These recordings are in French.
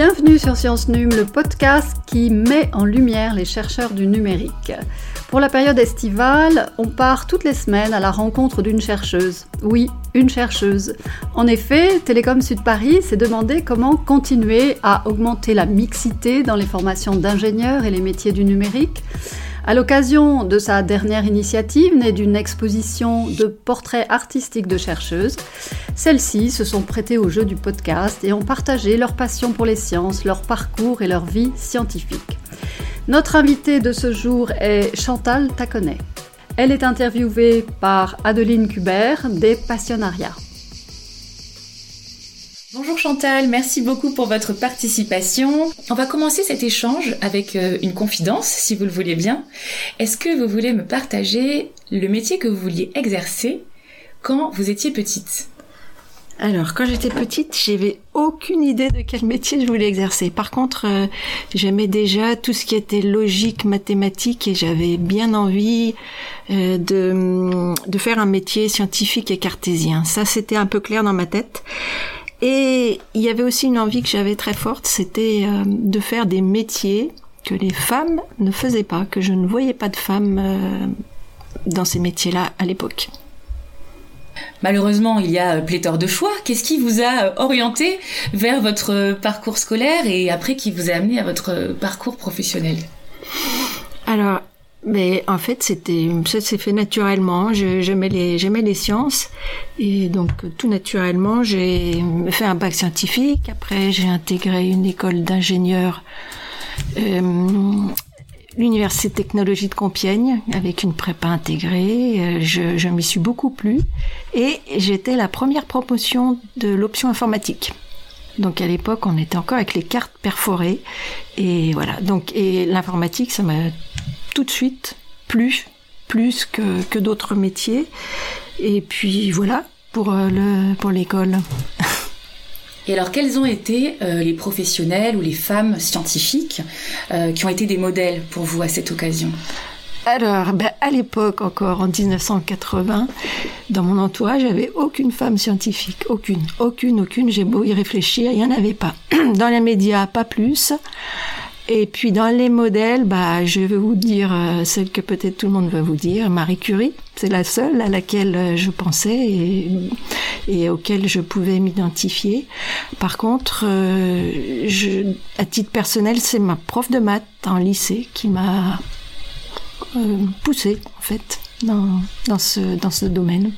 Bienvenue sur Science Num, le podcast qui met en lumière les chercheurs du numérique. Pour la période estivale, on part toutes les semaines à la rencontre d'une chercheuse. Oui, une chercheuse. En effet, Télécom Sud Paris s'est demandé comment continuer à augmenter la mixité dans les formations d'ingénieurs et les métiers du numérique. À l'occasion de sa dernière initiative, née d'une exposition de portraits artistiques de chercheuses, celles-ci se sont prêtées au jeu du podcast et ont partagé leur passion pour les sciences, leur parcours et leur vie scientifique. Notre invitée de ce jour est Chantal Taconnet. Elle est interviewée par Adeline Kubert des Passionnariats. Bonjour Chantal, merci beaucoup pour votre participation. On va commencer cet échange avec euh, une confidence, si vous le voulez bien. Est-ce que vous voulez me partager le métier que vous vouliez exercer quand vous étiez petite? Alors, quand j'étais petite, j'avais aucune idée de quel métier je voulais exercer. Par contre, euh, j'aimais déjà tout ce qui était logique, mathématique, et j'avais bien envie euh, de, de faire un métier scientifique et cartésien. Ça, c'était un peu clair dans ma tête. Et il y avait aussi une envie que j'avais très forte, c'était euh, de faire des métiers que les femmes ne faisaient pas, que je ne voyais pas de femmes euh, dans ces métiers-là à l'époque. Malheureusement, il y a pléthore de choix. Qu'est-ce qui vous a euh, orienté vers votre parcours scolaire et après qui vous a amené à votre parcours professionnel? Alors, mais en fait, c'était ça s'est fait naturellement. J'aimais les j'aimais les sciences et donc tout naturellement, j'ai fait un bac scientifique. Après, j'ai intégré une école d'ingénieur, euh, l'université technologie de Compiègne, avec une prépa intégrée. Euh, je, je m'y suis beaucoup plu et j'étais la première promotion de l'option informatique. Donc à l'époque, on était encore avec les cartes perforées et voilà. Donc et l'informatique, ça m'a tout de suite plus, plus que, que d'autres métiers. Et puis voilà pour euh, le pour l'école. Et alors, quels ont été euh, les professionnels ou les femmes scientifiques euh, qui ont été des modèles pour vous à cette occasion? Alors, ben, à l'époque encore, en 1980, dans mon entourage, j'avais aucune femme scientifique, aucune, aucune, aucune. J'ai beau y réfléchir, il n'y en avait pas. Dans les médias, pas plus. Et puis dans les modèles, bah, je vais vous dire euh, celle que peut-être tout le monde va vous dire, Marie Curie. C'est la seule à laquelle euh, je pensais et, et auquel je pouvais m'identifier. Par contre, euh, je, à titre personnel, c'est ma prof de maths en lycée qui m'a euh, poussée en fait dans, dans, ce, dans ce domaine.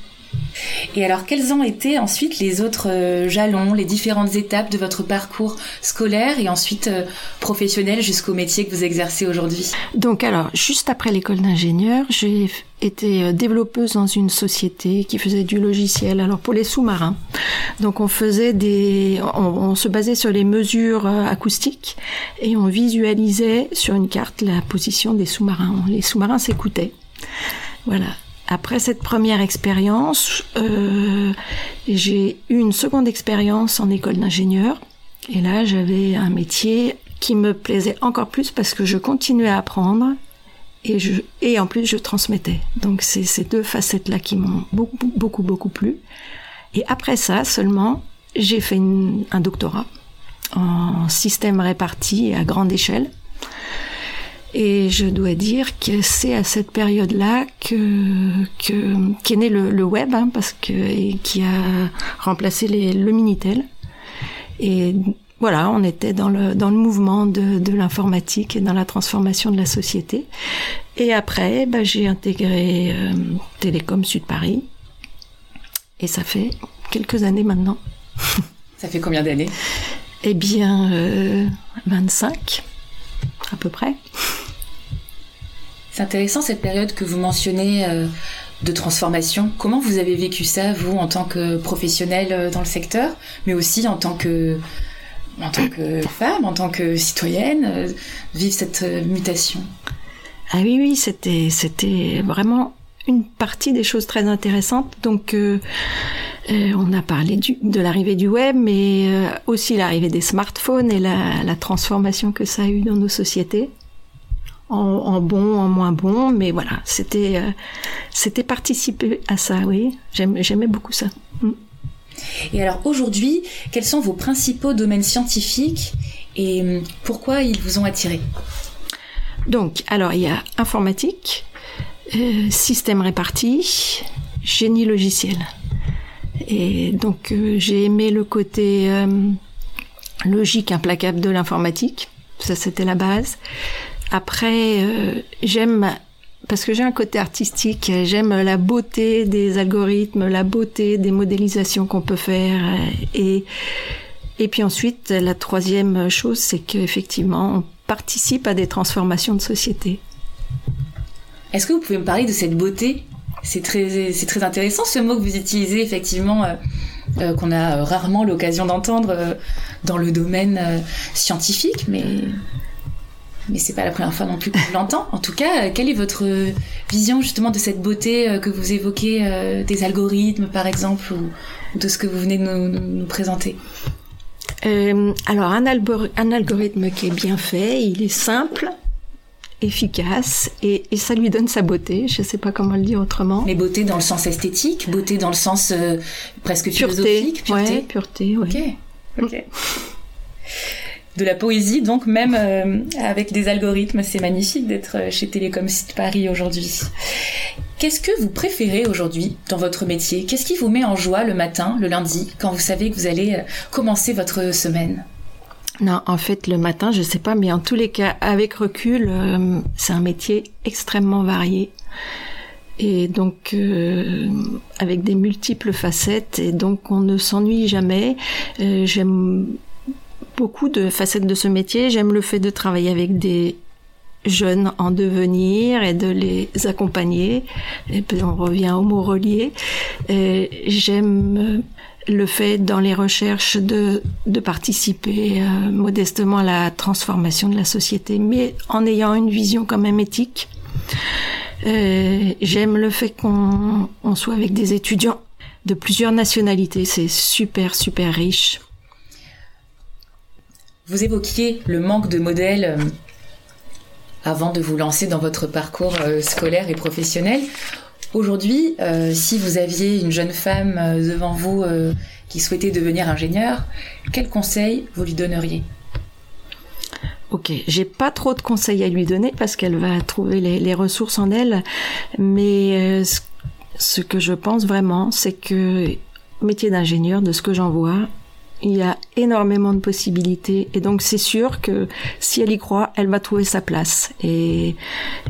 Et alors, quels ont été ensuite les autres euh, jalons, les différentes étapes de votre parcours scolaire et ensuite euh, professionnel jusqu'au métier que vous exercez aujourd'hui? Donc, alors, juste après l'école d'ingénieur, j'ai été euh, développeuse dans une société qui faisait du logiciel, alors pour les sous-marins. Donc, on faisait des, on, on se basait sur les mesures acoustiques et on visualisait sur une carte la position des sous-marins. Les sous-marins s'écoutaient. Voilà. Après cette première expérience, euh, j'ai eu une seconde expérience en école d'ingénieur. Et là, j'avais un métier qui me plaisait encore plus parce que je continuais à apprendre et, en plus je transmettais. Donc c'est ces deux facettes-là qui m'ont beaucoup, beaucoup, beaucoup plu. Et après ça seulement, j'ai fait un doctorat en système réparti à grande échelle. Et je dois dire que c'est à cette période-là que, que qu'est né le, le web, hein, parce que et qui a remplacé les, le minitel. Et voilà, on était dans le dans le mouvement de, de l'informatique et dans la transformation de la société. Et après, bah, j'ai intégré euh, Télécom Sud Paris. Et ça fait quelques années maintenant. Ça fait combien d'années? Eh bien, euh, 25 à peu près. C'est intéressant cette période que vous mentionnez euh, de transformation. Comment vous avez vécu ça, vous, en tant que professionnel euh, dans le secteur, mais aussi en tant que, en tant que femme, en tant que citoyenne, euh, vivre cette mutation? Ah oui, oui, c'était, c'était vraiment une partie des choses très intéressantes. Donc, on a parlé du, de l'arrivée du web, mais aussi l'arrivée des smartphones et la, la, transformation que ça a eu dans nos sociétés. En, en bon, en moins bon, mais voilà, c'était c'était participer à ça, oui. J'aimais beaucoup ça. Mm. Et alors aujourd'hui, quels sont vos principaux domaines scientifiques et hum, pourquoi ils vous ont attiré? Donc, alors il y a informatique, euh, système réparti, génie logiciel. Et donc euh, j'ai aimé le côté euh, logique implacable de l'informatique. Ça c'était la base. Après, j'aime parce que j'ai un côté artistique, j'aime la beauté des algorithmes, la beauté des modélisations qu'on peut faire. Et, et puis ensuite, la troisième chose, c'est qu'effectivement, on participe à des transformations de société. Est-ce que vous pouvez me parler de cette beauté? C'est très, c'est très intéressant ce mot que vous utilisez effectivement. Euh, euh, qu'on a rarement l'occasion d'entendre euh, dans le domaine scientifique, mais mais c'est pas la première fois non plus qu'on l'entend. En tout cas, quelle est votre vision justement de cette beauté que vous évoquez des algorithmes par exemple ou, de ce que vous venez de nous, présenter? Alors un, un algorithme qui est bien fait, il est simple, efficace et, ça lui donne sa beauté. Je ne sais pas comment le dire autrement. Mais beauté dans le sens esthétique, beauté dans le sens euh, presque philosophique, pureté. Ouais, pureté, Ok, ok. De la poésie, donc même euh, avec des algorithmes, c'est magnifique d'être euh, chez Télécom Site Paris aujourd'hui. Qu'est-ce que vous préférez aujourd'hui dans votre métier? Qu'est-ce qui vous met en joie le matin, le lundi, quand vous savez que vous allez commencer votre semaine? Non, en fait, le matin, je sais pas, mais en tous les cas, avec recul, euh, c'est un métier extrêmement varié. Et donc, euh, avec des multiples facettes, et donc on ne s'ennuie jamais. Euh, j'aime beaucoup de facettes de ce métier. J'aime le fait de travailler avec des jeunes en devenir et de les accompagner. Et puis on revient au mot relié. J'aime le fait dans les recherches de, de participer euh, modestement à la transformation de la société, mais en ayant une vision quand même éthique. J'aime le fait qu'on on soit avec des étudiants de plusieurs nationalités, c'est super super riche. Vous évoquiez le manque de modèles euh, avant de vous lancer dans votre parcours euh, scolaire et professionnel. Aujourd'hui, euh, si vous aviez une jeune femme devant vous qui souhaitait devenir ingénieure, quel conseil vous lui donneriez? Ok, j'ai pas trop de conseils à lui donner parce qu'elle va trouver les, ressources en elle, mais ce, que je pense vraiment, c'est que métier d'ingénieur, de ce que j'en vois, il y a énormément de possibilités et donc c'est sûr que si elle y croit, elle va trouver sa place. Et,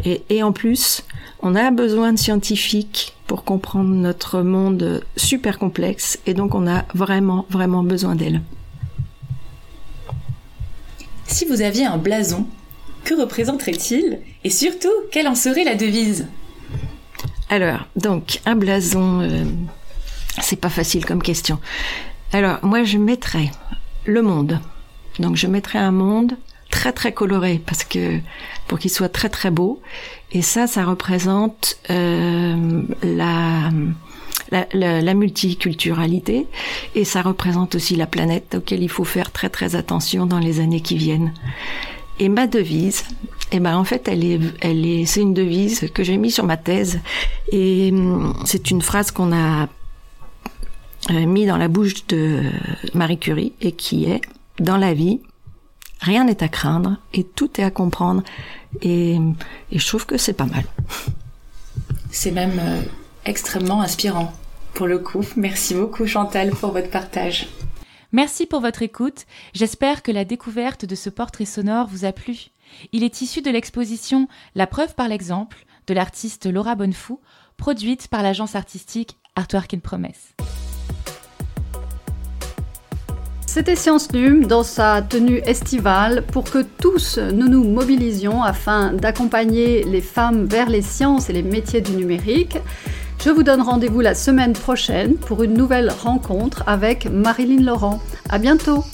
et, et en plus, on a besoin de scientifiques pour comprendre notre monde super complexe et donc on a vraiment, vraiment besoin d'elles. Si vous aviez un blason, que représenterait-il Et surtout, quelle en serait la devise? Alors, donc, un blason, euh, c'est pas facile comme question. Alors, moi, je mettrais le monde. Donc, je mettrais un monde très très coloré parce que pour qu'il soit très très beau. Et ça, ça représente euh, la, la, la, multiculturalité et ça représente aussi la planète auquel il faut faire très très attention dans les années qui viennent. Et ma devise, eh ben en fait, elle est, elle est, c'est une devise que j'ai mis sur ma thèse et hum, c'est une phrase qu'on a mis dans la bouche de Marie Curie et qui est dans la vie, rien n'est à craindre et tout est à comprendre. Et, je trouve que c'est pas mal. C'est même euh, extrêmement inspirant. Pour le coup, merci beaucoup Chantal pour votre partage. Merci pour votre écoute. J'espère que la découverte de ce portrait sonore vous a plu. Il est issu de l'exposition La preuve par l'exemple de l'artiste Laura Bonnefou, produite par l'agence artistique Artwork in Promesse. C'était Science Num dans sa tenue estivale pour que tous nous nous mobilisions afin d'accompagner les femmes vers les sciences et les métiers du numérique. Je vous donne rendez-vous la semaine prochaine pour une nouvelle rencontre avec Marilyn Laurent. À bientôt!